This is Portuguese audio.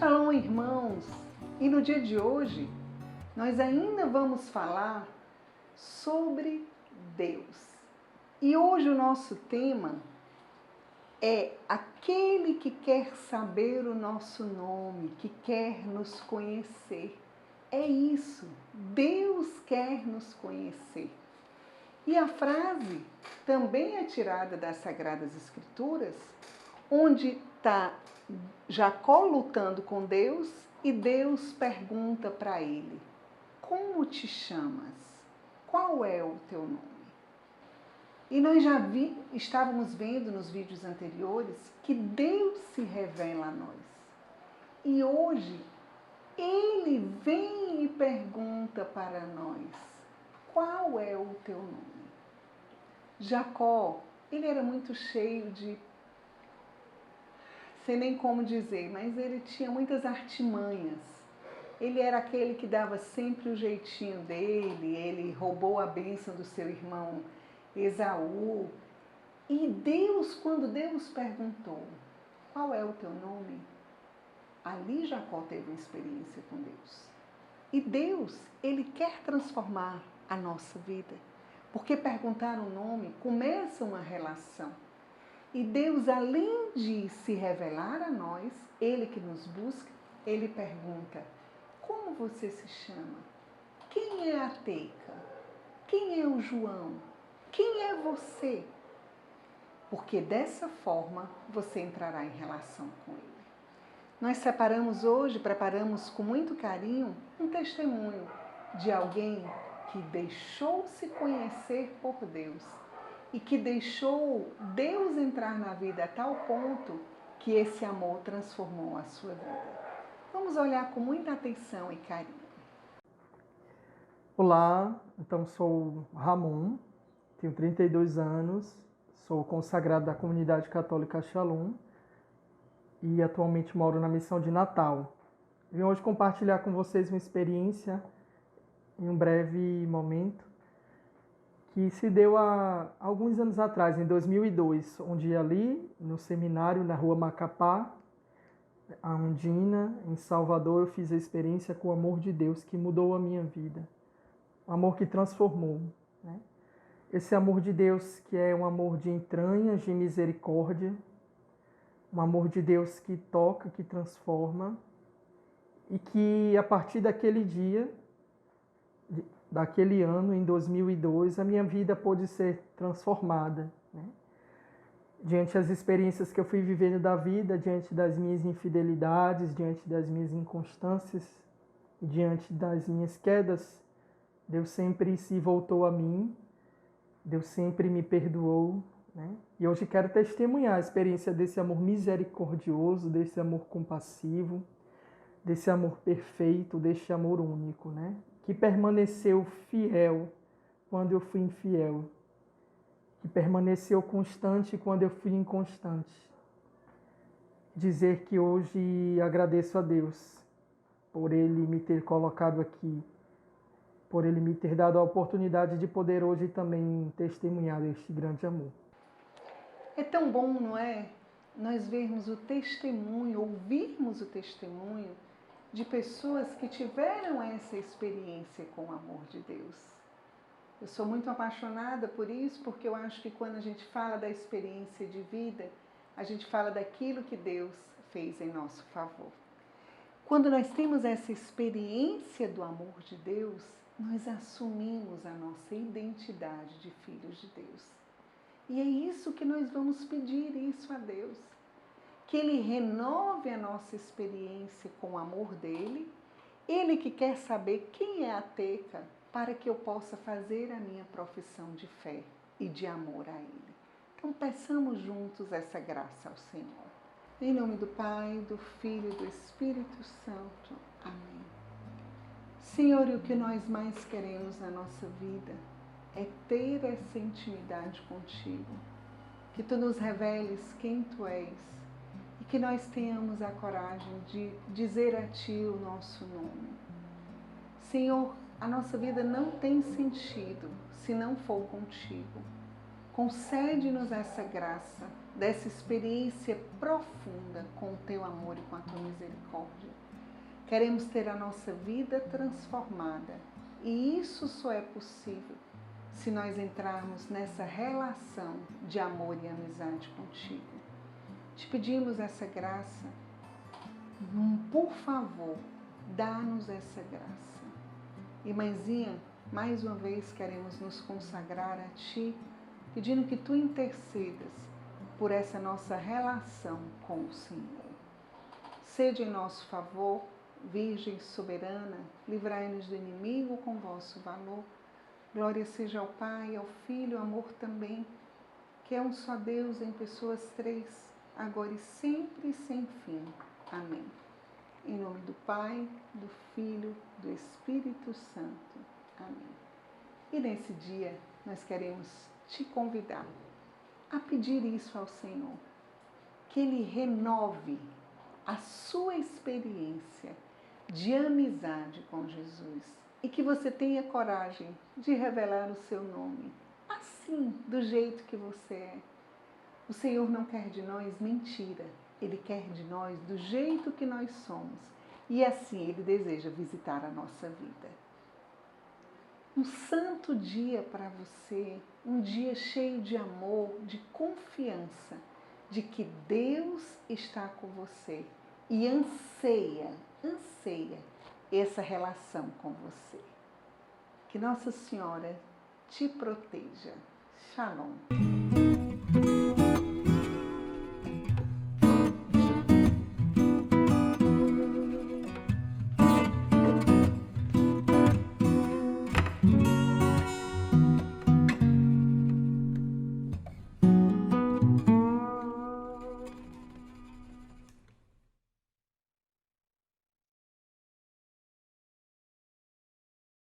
Shalom, irmãos! E no dia de hoje, nós ainda vamos falar sobre Deus. E hoje o nosso tema é aquele que quer saber o nosso nome, que quer nos conhecer. É isso, Deus quer nos conhecer. E a frase também é tirada das Sagradas Escrituras, onde está Jacó lutando com Deus e Deus pergunta para ele: Como te chamas? Qual é o teu nome? E nós já vi, estávamos vendo nos vídeos anteriores que Deus se revela a nós. E hoje ele vem e pergunta para nós: Qual é o teu nome? Jacó, ele era muito cheio de sei nem como dizer, mas ele tinha muitas artimanhas. Ele era aquele que dava sempre o jeitinho dele, ele roubou a bênção do seu irmão Esaú. E Deus, quando Deus perguntou, qual é o teu nome? Ali Jacó teve uma experiência com Deus. E Deus, ele quer transformar a nossa vida. Porque perguntar o nome começa uma relação. E Deus, além de se revelar a nós, Ele que nos busca, Ele pergunta: Como você se chama? Quem é a Teca? Quem é o João? Quem é você? Porque dessa forma você entrará em relação com Ele. Nós separamos hoje, preparamos com muito carinho um testemunho de alguém que deixou-se conhecer por Deus e que deixou Deus entrar na vida a tal ponto que esse amor transformou a sua vida. Vamos olhar com muita atenção e carinho. Olá, então sou Ramon, tenho 32 anos, sou consagrado da comunidade católica Shalom e atualmente moro na missão de Natal. Vim hoje compartilhar com vocês uma experiência em um breve momento que se deu há alguns anos atrás, em 2002, onde ali no seminário na rua Macapá, a Undina, em Salvador, eu fiz a experiência com o amor de Deus que mudou a minha vida. Um amor que transformou. Né? Esse amor de Deus que é um amor de entranhas, de misericórdia, um amor de Deus que toca, que transforma, e que a partir daquele dia daquele ano, em 2002, a minha vida pôde ser transformada. Né? Diante das experiências que eu fui vivendo da vida, diante das minhas infidelidades, diante das minhas inconstâncias, diante das minhas quedas, Deus sempre se voltou a mim, Deus sempre me perdoou. Né? E hoje quero testemunhar a experiência desse amor misericordioso, desse amor compassivo, desse amor perfeito, desse amor único, né? Que permaneceu fiel quando eu fui infiel, que permaneceu constante quando eu fui inconstante. Dizer que hoje agradeço a Deus por Ele me ter colocado aqui, por Ele me ter dado a oportunidade de poder hoje também testemunhar este grande amor. É tão bom, não é? Nós vermos o testemunho, ouvirmos o testemunho de pessoas que tiveram essa experiência com o amor de Deus. Eu sou muito apaixonada por isso, porque eu acho que quando a gente fala da experiência de vida, a gente fala daquilo que Deus fez em nosso favor. Quando nós temos essa experiência do amor de Deus, nós assumimos a nossa identidade de filhos de Deus. E é isso que nós vamos pedir isso a Deus que Ele renove a nossa experiência com o amor dele. Ele que quer saber quem é a Teca para que eu possa fazer a minha profissão de fé e de amor a Ele. Então peçamos juntos essa graça ao Senhor. Em nome do Pai, do Filho e do Espírito Santo. Amém. Senhor, o que nós mais queremos na nossa vida é ter essa intimidade contigo. Que tu nos reveles quem tu és que nós tenhamos a coragem de dizer a Ti o nosso nome. Senhor, a nossa vida não tem sentido se não for contigo. Concede-nos essa graça dessa experiência profunda com o teu amor e com a tua misericórdia. Queremos ter a nossa vida transformada e isso só é possível se nós entrarmos nessa relação de amor e amizade contigo. Te pedimos essa graça, por favor, dá-nos essa graça. E mãezinha, mais uma vez queremos nos consagrar a Ti, pedindo que Tu intercedas por essa nossa relação com o Senhor. Sede em nosso favor, Virgem soberana, livrai-nos do inimigo com vosso valor. Glória seja ao Pai, ao Filho, amor também, que é um só Deus em pessoas três, agora e sempre e sem fim. Amém. Em nome do Pai, do Filho, do Espírito Santo. Amém. E nesse dia nós queremos te convidar a pedir isso ao Senhor, que Ele renove a sua experiência de amizade com Jesus e que você tenha coragem de revelar o seu nome, assim, do jeito que você é. O Senhor não quer de nós mentira, Ele quer de nós do jeito que nós somos e assim Ele deseja visitar a nossa vida. Um santo dia para você, um dia cheio de amor, de confiança, de que Deus está com você e anseia, anseia essa relação com você. Que Nossa Senhora te proteja. Shalom.